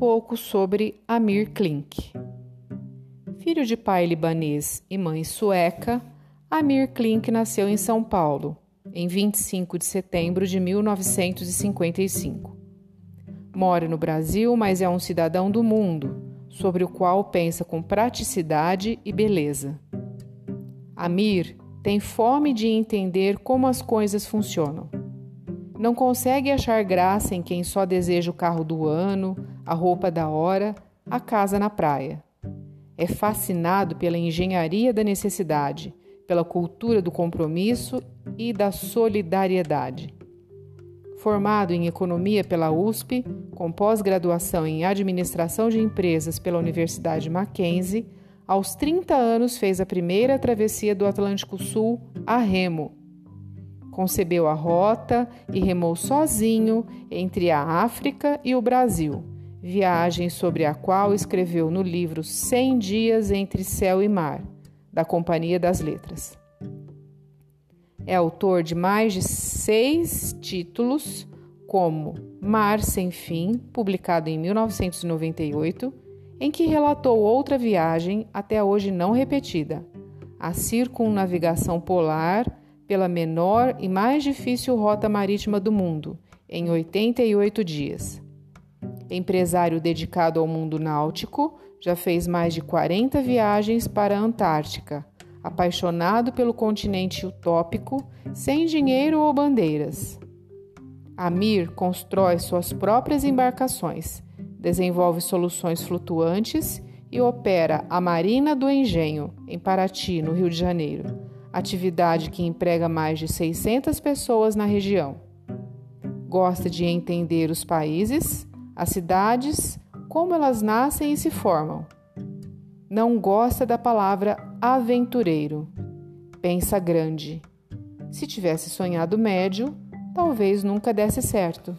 pouco sobre Amir Klink. Filho de pai libanês e mãe sueca, Amir Klink nasceu em São Paulo, em 25 de setembro de 1955. Mora no Brasil, mas é um cidadão do mundo, sobre o qual pensa com praticidade e beleza. Amir tem fome de entender como as coisas funcionam. Não consegue achar graça em quem só deseja o carro do ano, a roupa da hora, a casa na praia. É fascinado pela engenharia da necessidade, pela cultura do compromisso e da solidariedade. Formado em economia pela USP, com pós-graduação em administração de empresas pela Universidade Mackenzie, aos 30 anos fez a primeira travessia do Atlântico Sul a remo. Concebeu a rota e remou sozinho entre a África e o Brasil, viagem sobre a qual escreveu no livro Cem Dias entre Céu e Mar, da Companhia das Letras. É autor de mais de seis títulos, como Mar Sem Fim, publicado em 1998 em que relatou outra viagem até hoje não repetida, a circunnavigação polar pela menor e mais difícil rota marítima do mundo, em 88 dias. Empresário dedicado ao mundo náutico, já fez mais de 40 viagens para a Antártica, apaixonado pelo continente utópico, sem dinheiro ou bandeiras. Amir constrói suas próprias embarcações desenvolve soluções flutuantes e opera a Marina do Engenho, em Paraty, no Rio de Janeiro, atividade que emprega mais de 600 pessoas na região. Gosta de entender os países, as cidades, como elas nascem e se formam. Não gosta da palavra aventureiro. Pensa grande. Se tivesse sonhado médio, talvez nunca desse certo.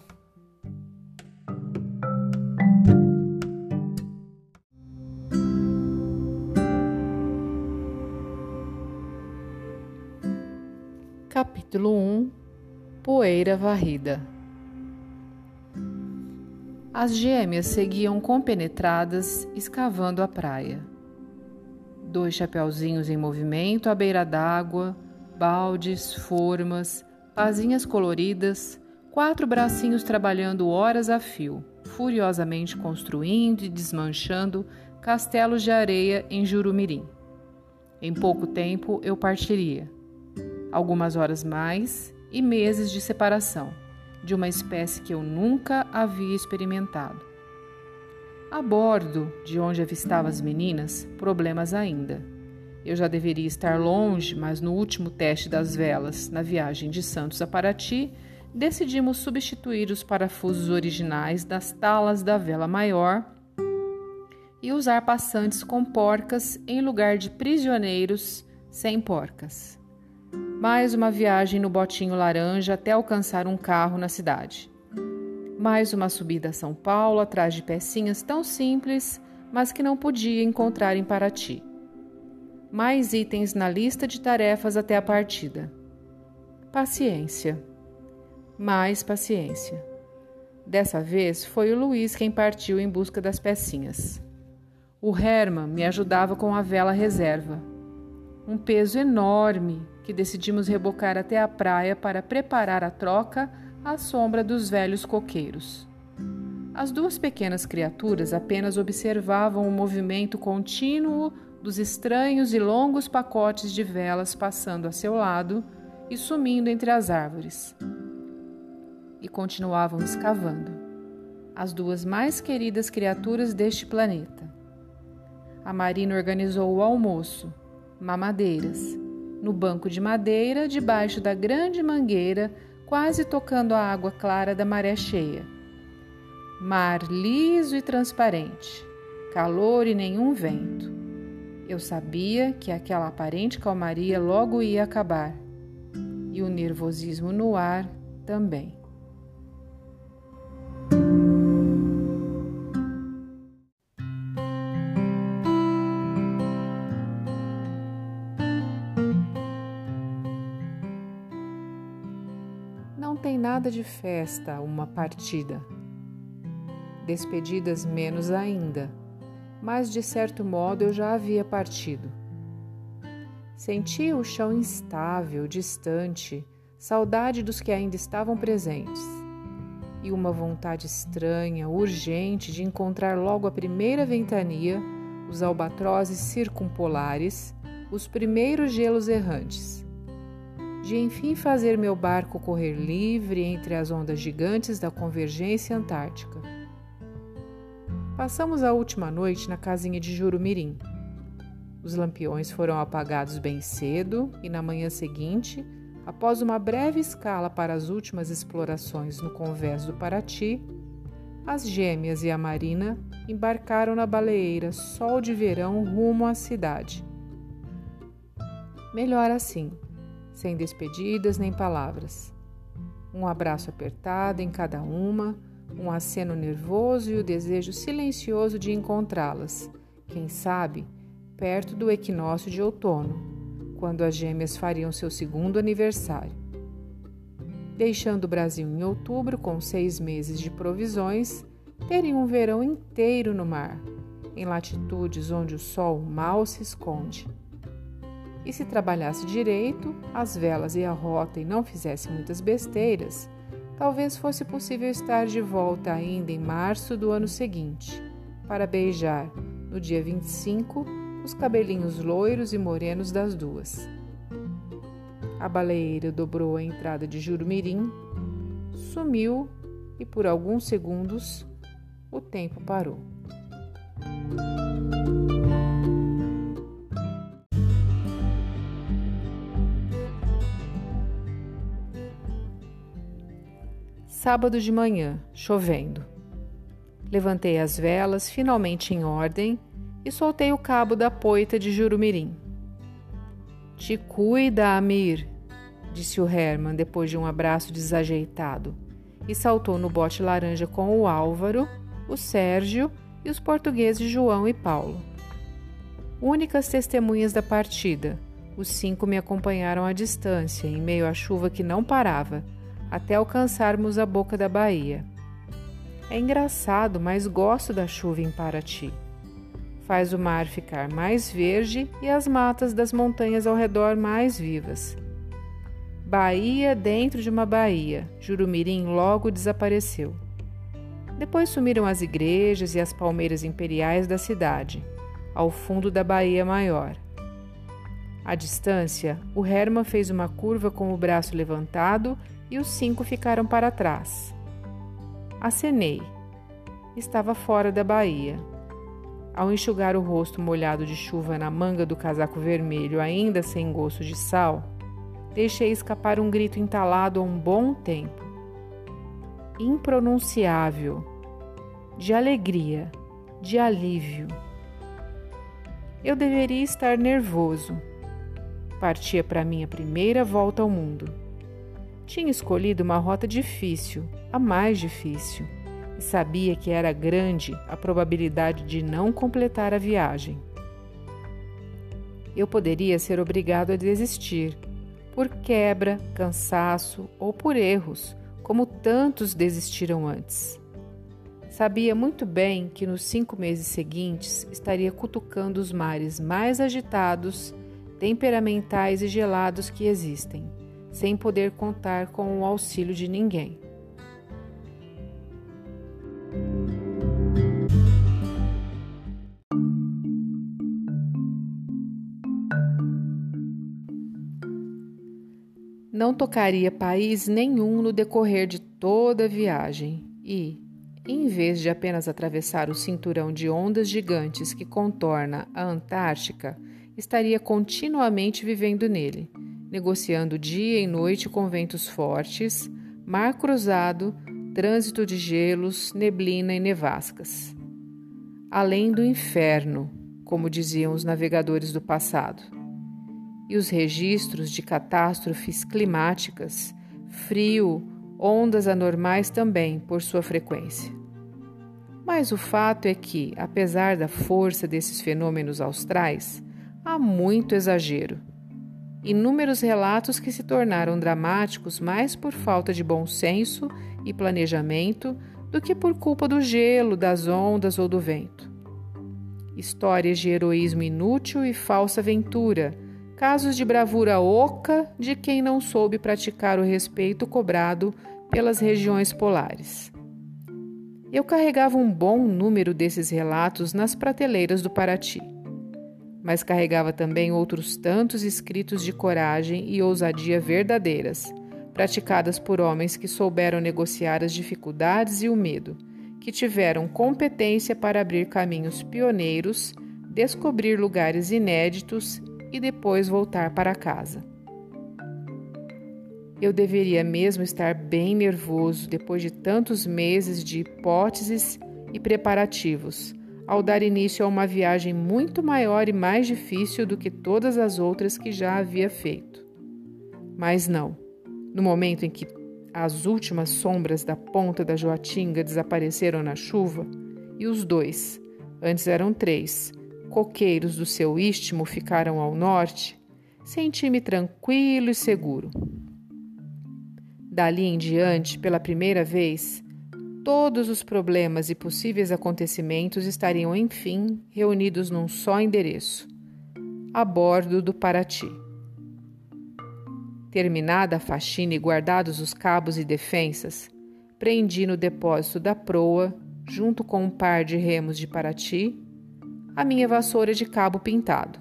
Capítulo 1 Poeira varrida As gêmeas seguiam compenetradas, escavando a praia. Dois chapeuzinhos em movimento à beira d'água, baldes, formas, pazinhas coloridas, quatro bracinhos trabalhando horas a fio, furiosamente construindo e desmanchando castelos de areia em Jurumirim. Em pouco tempo eu partiria algumas horas mais e meses de separação, de uma espécie que eu nunca havia experimentado. A bordo de onde avistava as meninas, problemas ainda. Eu já deveria estar longe, mas no último teste das velas, na viagem de Santos a Paraty, decidimos substituir os parafusos originais das talas da vela maior e usar passantes com porcas em lugar de prisioneiros sem porcas. Mais uma viagem no botinho laranja até alcançar um carro na cidade. Mais uma subida a São Paulo atrás de pecinhas tão simples, mas que não podia encontrar em Paraty. Mais itens na lista de tarefas até a partida. Paciência. Mais paciência. Dessa vez foi o Luiz quem partiu em busca das pecinhas. O Herman me ajudava com a vela reserva. Um peso enorme que decidimos rebocar até a praia para preparar a troca à sombra dos velhos coqueiros. As duas pequenas criaturas apenas observavam o movimento contínuo dos estranhos e longos pacotes de velas passando a seu lado e sumindo entre as árvores. E continuavam escavando, as duas mais queridas criaturas deste planeta. A Marina organizou o almoço, mamadeiras, no banco de madeira, debaixo da grande mangueira, quase tocando a água clara da maré cheia. Mar liso e transparente, calor e nenhum vento. Eu sabia que aquela aparente calmaria logo ia acabar, e o nervosismo no ar também. Nada de festa uma partida. despedidas menos ainda, mas de certo modo eu já havia partido. Sentia o chão instável, distante, saudade dos que ainda estavam presentes e uma vontade estranha, urgente de encontrar logo a primeira ventania, os albatrozes circumpolares, os primeiros gelos errantes. De enfim fazer meu barco correr livre entre as ondas gigantes da convergência antártica. Passamos a última noite na casinha de Jurumirim. Os lampiões foram apagados bem cedo e na manhã seguinte Após uma breve escala para as últimas explorações no convés do Paraty, as gêmeas e a Marina embarcaram na baleeira Sol de Verão rumo à cidade. Melhor assim, sem despedidas nem palavras. Um abraço apertado em cada uma, um aceno nervoso e o desejo silencioso de encontrá-las, quem sabe, perto do equinócio de outono quando as gêmeas fariam seu segundo aniversário. Deixando o Brasil em outubro com seis meses de provisões, teriam um verão inteiro no mar, em latitudes onde o sol mal se esconde. E se trabalhasse direito, as velas e a rota e não fizesse muitas besteiras, talvez fosse possível estar de volta ainda em março do ano seguinte, para beijar, no dia 25, os cabelinhos loiros e morenos das duas. A baleeira dobrou a entrada de Jurumirim, sumiu e por alguns segundos o tempo parou. Sábado de manhã, chovendo. Levantei as velas, finalmente em ordem, e soltei o cabo da poita de Jurumirim. Te cuida, Amir, disse o Herman depois de um abraço desajeitado, e saltou no bote laranja com o Álvaro, o Sérgio e os portugueses João e Paulo. Únicas testemunhas da partida, os cinco me acompanharam à distância, em meio à chuva que não parava, até alcançarmos a boca da baía. É engraçado, mas gosto da chuva em Paraty faz o mar ficar mais verde e as matas das montanhas ao redor mais vivas. Baía dentro de uma baía, Jurumirim logo desapareceu. Depois sumiram as igrejas e as palmeiras imperiais da cidade, ao fundo da Baía Maior. À distância, o Herman fez uma curva com o braço levantado e os cinco ficaram para trás. Acenei. Estava fora da baía. Ao enxugar o rosto molhado de chuva na manga do casaco vermelho, ainda sem gosto de sal, deixei escapar um grito entalado há um bom tempo. Impronunciável, de alegria, de alívio. Eu deveria estar nervoso. Partia para minha primeira volta ao mundo. Tinha escolhido uma rota difícil, a mais difícil e sabia que era grande a probabilidade de não completar a viagem. Eu poderia ser obrigado a desistir, por quebra, cansaço ou por erros, como tantos desistiram antes. Sabia muito bem que nos cinco meses seguintes estaria cutucando os mares mais agitados, temperamentais e gelados que existem, sem poder contar com o auxílio de ninguém. Não tocaria país nenhum no decorrer de toda a viagem e, em vez de apenas atravessar o cinturão de ondas gigantes que contorna a Antártica, estaria continuamente vivendo nele, negociando dia e noite com ventos fortes, mar cruzado, trânsito de gelos, neblina e nevascas. Além do inferno, como diziam os navegadores do passado. E os registros de catástrofes climáticas, frio, ondas anormais também, por sua frequência. Mas o fato é que, apesar da força desses fenômenos austrais, há muito exagero. Inúmeros relatos que se tornaram dramáticos mais por falta de bom senso e planejamento do que por culpa do gelo, das ondas ou do vento. Histórias de heroísmo inútil e falsa aventura, casos de bravura oca de quem não soube praticar o respeito cobrado pelas regiões polares. Eu carregava um bom número desses relatos nas prateleiras do Paraty, mas carregava também outros tantos escritos de coragem e ousadia verdadeiras praticadas por homens que souberam negociar as dificuldades e o medo, que tiveram competência para abrir caminhos pioneiros, descobrir lugares inéditos e depois voltar para casa. Eu deveria mesmo estar bem nervoso depois de tantos meses de hipóteses e preparativos, ao dar início a uma viagem muito maior e mais difícil do que todas as outras que já havia feito. Mas não. No momento em que as últimas sombras da ponta da Joatinga desapareceram na chuva, e os dois, antes eram três, coqueiros do seu istmo ficaram ao norte, senti-me tranquilo e seguro. Dali em diante, pela primeira vez, todos os problemas e possíveis acontecimentos estariam, enfim, reunidos num só endereço a bordo do Paraty. Terminada a faxina e guardados os cabos e defensas, prendi no depósito da proa, junto com um par de remos de Paraty, a minha vassoura de cabo pintado.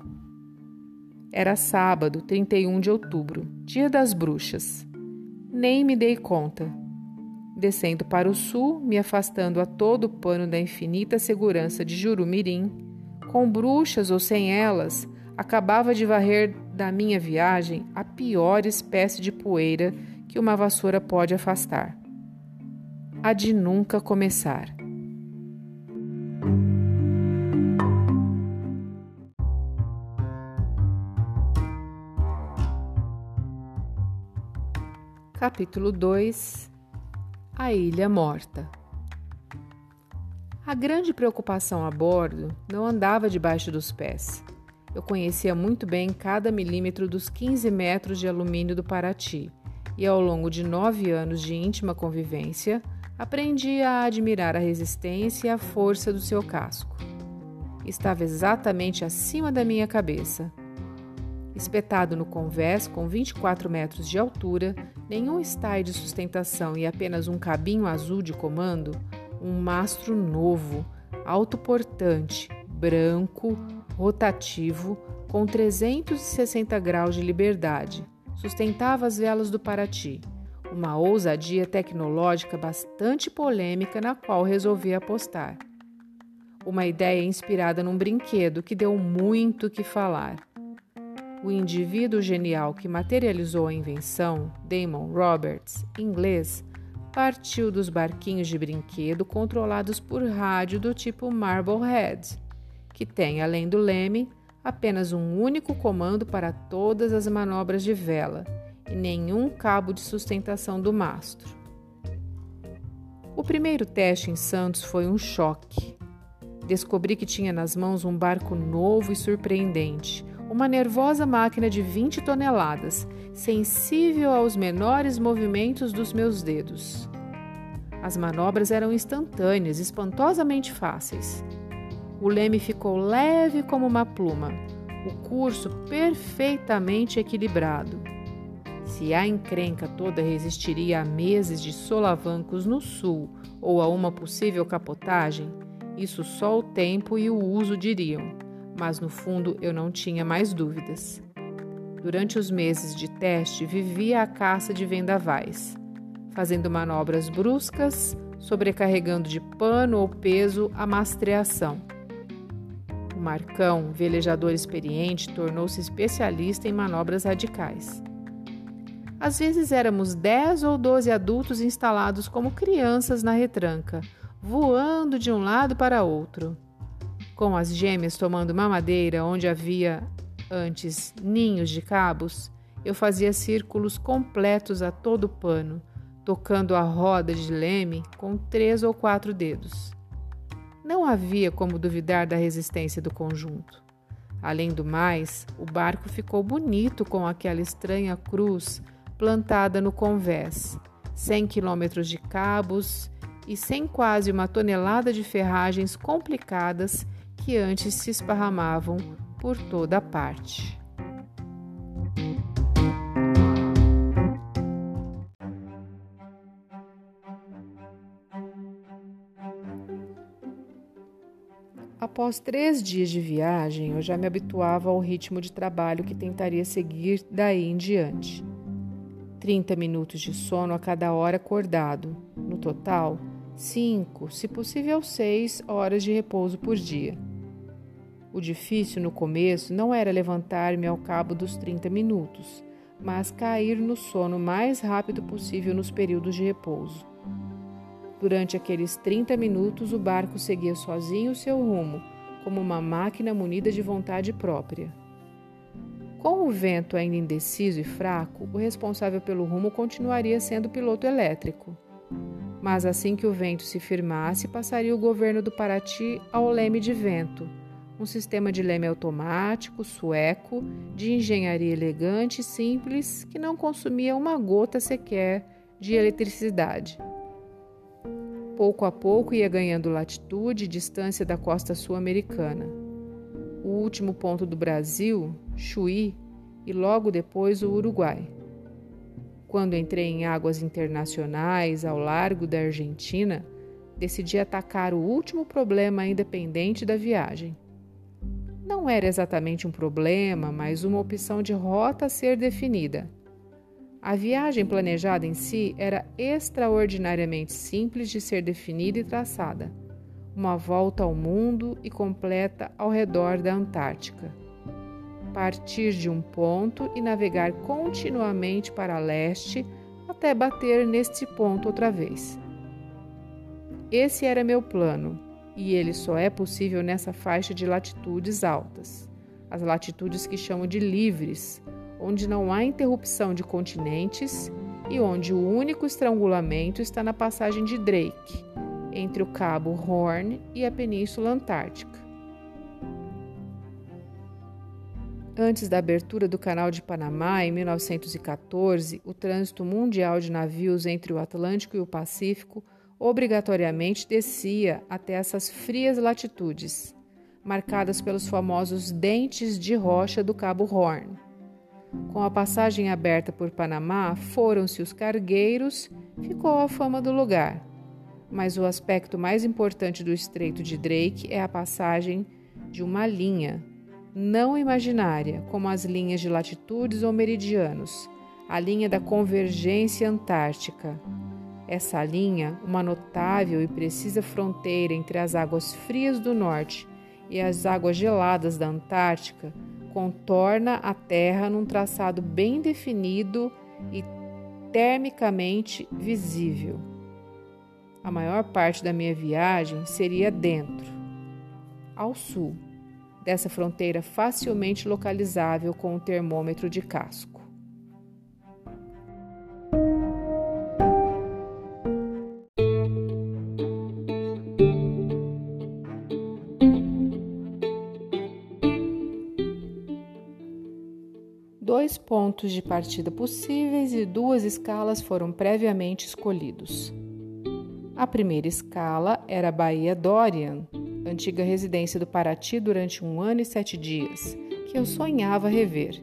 Era sábado, 31 de outubro, dia das bruxas. Nem me dei conta. Descendo para o sul, me afastando a todo o pano da infinita segurança de Jurumirim, com bruxas ou sem elas, acabava de varrer da minha viagem a pior espécie de poeira que uma vassoura pode afastar. A de nunca começar. Capítulo 2 A Ilha Morta A grande preocupação a bordo não andava debaixo dos pés. Eu conhecia muito bem cada milímetro dos 15 metros de alumínio do Paraty e, ao longo de nove anos de íntima convivência, aprendi a admirar a resistência e a força do seu casco. Estava exatamente acima da minha cabeça. Espetado no convés com 24 metros de altura, nenhum style de sustentação e apenas um cabinho azul de comando, um mastro novo, autoportante, branco, rotativo, com 360 graus de liberdade. Sustentava as velas do Paraty, uma ousadia tecnológica bastante polêmica na qual resolvi apostar. Uma ideia inspirada num brinquedo que deu muito que falar. O indivíduo genial que materializou a invenção, Damon Roberts, inglês, partiu dos barquinhos de brinquedo controlados por rádio do tipo Marblehead que tem, além do leme, apenas um único comando para todas as manobras de vela e nenhum cabo de sustentação do mastro. O primeiro teste em Santos foi um choque. Descobri que tinha nas mãos um barco novo e surpreendente, uma nervosa máquina de 20 toneladas, sensível aos menores movimentos dos meus dedos. As manobras eram instantâneas, espantosamente fáceis. O leme ficou leve como uma pluma, o curso perfeitamente equilibrado. Se a encrenca toda resistiria a meses de solavancos no sul ou a uma possível capotagem, isso só o tempo e o uso diriam, mas no fundo eu não tinha mais dúvidas. Durante os meses de teste, vivia a caça de vendavais, fazendo manobras bruscas, sobrecarregando de pano ou peso a mastreação o Marcão, velejador experiente, tornou-se especialista em manobras radicais. Às vezes éramos 10 ou 12 adultos instalados como crianças na retranca, voando de um lado para outro. Com as gêmeas tomando mamadeira onde havia antes ninhos de cabos, eu fazia círculos completos a todo pano, tocando a roda de leme com três ou quatro dedos. Não havia como duvidar da resistência do conjunto. Além do mais, o barco ficou bonito com aquela estranha cruz plantada no convés, 100 quilômetros de cabos e sem quase uma tonelada de ferragens complicadas que antes se esparramavam por toda parte. Após três dias de viagem, eu já me habituava ao ritmo de trabalho que tentaria seguir daí em diante. 30 minutos de sono a cada hora acordado. No total, 5, se possível 6 horas de repouso por dia. O difícil no começo não era levantar-me ao cabo dos 30 minutos, mas cair no sono mais rápido possível nos períodos de repouso. Durante aqueles 30 minutos, o barco seguia sozinho o seu rumo, como uma máquina munida de vontade própria. Com o vento ainda indeciso e fraco, o responsável pelo rumo continuaria sendo o piloto elétrico. Mas assim que o vento se firmasse, passaria o governo do Paraty ao leme de vento, um sistema de leme automático, sueco, de engenharia elegante e simples que não consumia uma gota sequer de eletricidade pouco a pouco ia ganhando latitude e distância da costa sul-americana. O último ponto do Brasil, Chuí, e logo depois o Uruguai. Quando entrei em águas internacionais ao largo da Argentina, decidi atacar o último problema ainda pendente da viagem. Não era exatamente um problema, mas uma opção de rota a ser definida a viagem planejada em si era extraordinariamente simples de ser definida e traçada. Uma volta ao mundo e completa ao redor da Antártica. Partir de um ponto e navegar continuamente para leste até bater neste ponto outra vez. Esse era meu plano, e ele só é possível nessa faixa de latitudes altas, as latitudes que chamo de livres, onde não há interrupção de continentes e onde o único estrangulamento está na passagem de Drake, entre o Cabo Horn e a Península Antártica. Antes da abertura do Canal de Panamá, em 1914, o trânsito mundial de navios entre o Atlântico e o Pacífico obrigatoriamente descia até essas frias latitudes, marcadas pelos famosos dentes de rocha do Cabo Horn. Com a passagem aberta por Panamá, foram-se os cargueiros, ficou a fama do lugar. Mas o aspecto mais importante do Estreito de Drake é a passagem de uma linha, não imaginária, como as linhas de latitudes ou meridianos, a linha da convergência antártica. Essa linha, uma notável e precisa fronteira entre as águas frias do norte e as águas geladas da Antártica, contorna a Terra num traçado bem definido e termicamente visível. A maior parte da minha viagem seria dentro, ao sul, dessa fronteira facilmente localizável com o termômetro de casco. Pontos de partida possíveis e duas escalas foram previamente escolhidos. A primeira escala era a Baía Dorian, antiga residência do Paraty durante um ano e sete dias, que eu sonhava rever.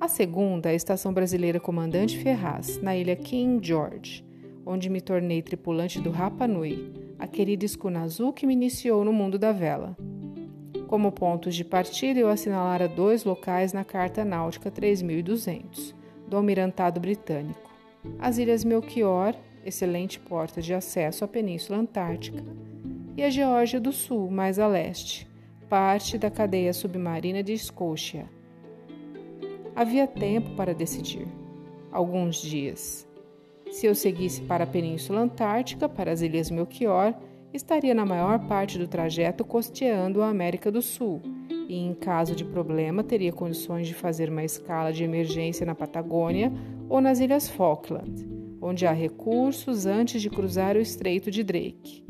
A segunda, a Estação Brasileira Comandante Ferraz, na ilha King George, onde me tornei tripulante do Rapa Nui, a querida escuna azul que me iniciou no mundo da vela. Como pontos de partida, eu assinalara dois locais na Carta Náutica 3200, do Almirantado Britânico: as Ilhas Melchior, excelente porta de acesso à Península Antártica, e a Geórgia do Sul, mais a leste, parte da cadeia submarina de Scotia. Havia tempo para decidir. Alguns dias. Se eu seguisse para a Península Antártica, para as Ilhas Melchior, estaria na maior parte do trajeto costeando a América do Sul e, em caso de problema, teria condições de fazer uma escala de emergência na Patagônia ou nas Ilhas Falkland, onde há recursos antes de cruzar o Estreito de Drake.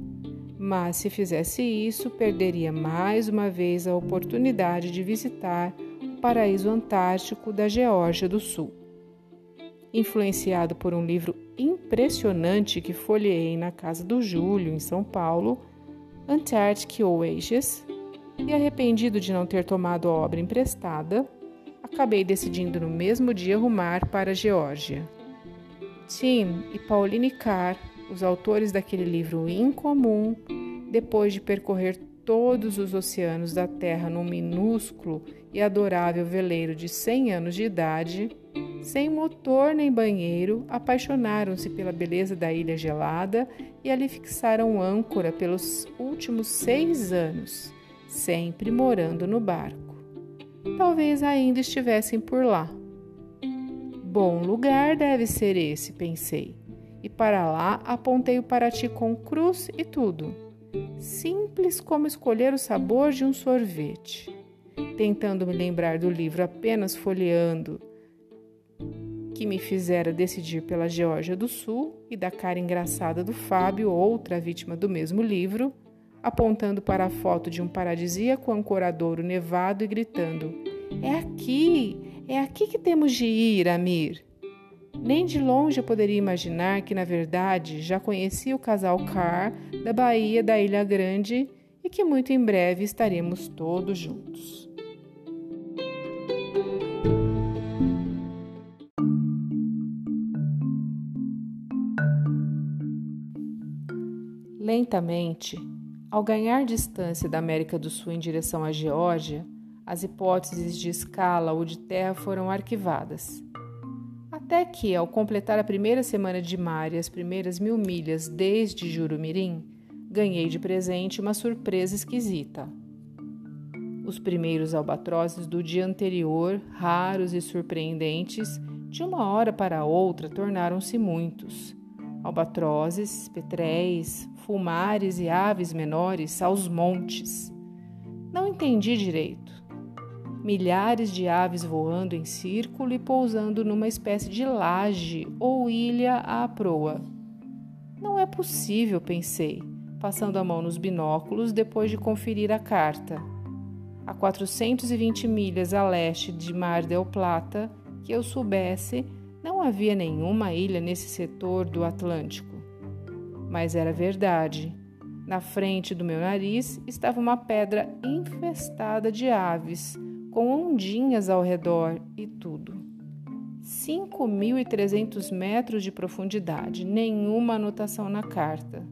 Mas se fizesse isso, perderia mais uma vez a oportunidade de visitar o paraíso antártico da Geórgia do Sul. Influenciado por um livro impressionante que folheei na casa do Júlio, em São Paulo, Antarctic Oasis, e arrependido de não ter tomado a obra emprestada, acabei decidindo no mesmo dia rumar para a Geórgia. Tim e Pauline Carr, os autores daquele livro incomum, depois de percorrer todos os oceanos da Terra num minúsculo e adorável veleiro de 100 anos de idade, sem motor nem banheiro, apaixonaram-se pela beleza da ilha gelada e ali fixaram âncora pelos últimos seis anos, sempre morando no barco. Talvez ainda estivessem por lá. Bom lugar deve ser esse, pensei, e para lá apontei o Paraty com cruz e tudo. Simples como escolher o sabor de um sorvete. Tentando me lembrar do livro apenas folheando que me fizera decidir pela Geórgia do Sul e da cara engraçada do Fábio, outra vítima do mesmo livro, apontando para a foto de um paradisíaco ancoradouro nevado e gritando: É aqui! É aqui que temos de ir, Amir! Nem de longe eu poderia imaginar que, na verdade, já conhecia o casal Carr da Bahia da Ilha Grande e que muito em breve estaremos todos juntos. Lentamente, ao ganhar distância da América do Sul em direção à Geórgia, as hipóteses de escala ou de terra foram arquivadas. Até que, ao completar a primeira semana de mar e as primeiras mil milhas desde Jurumirim, ganhei de presente uma surpresa esquisita. Os primeiros albatrozes do dia anterior, raros e surpreendentes, de uma hora para outra tornaram-se muitos. Albatrozes, petréis, fulmares e aves menores aos montes. Não entendi direito. Milhares de aves voando em círculo e pousando numa espécie de laje ou ilha à proa. Não é possível, pensei, passando a mão nos binóculos depois de conferir a carta. A 420 milhas a leste de Mar del Plata, que eu soubesse, não havia nenhuma ilha nesse setor do Atlântico. Mas era verdade. Na frente do meu nariz estava uma pedra infestada de aves, com ondinhas ao redor e tudo. 5.300 metros de profundidade, nenhuma anotação na carta.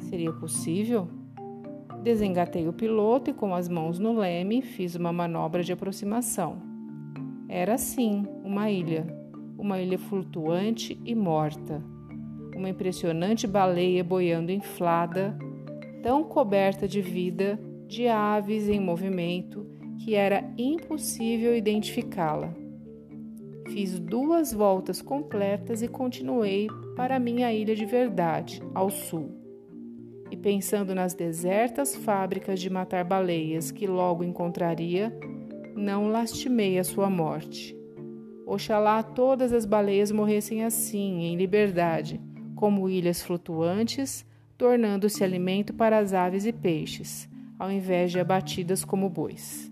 Seria possível? Desengatei o piloto e, com as mãos no leme, fiz uma manobra de aproximação. Era sim uma ilha, uma ilha flutuante e morta uma impressionante baleia boiando inflada, tão coberta de vida, de aves em movimento, que era impossível identificá-la. Fiz duas voltas completas e continuei para minha ilha de verdade, ao sul. E pensando nas desertas fábricas de matar baleias que logo encontraria, não lastimei a sua morte. Oxalá todas as baleias morressem assim, em liberdade, como ilhas flutuantes, tornando-se alimento para as aves e peixes, ao invés de abatidas como bois.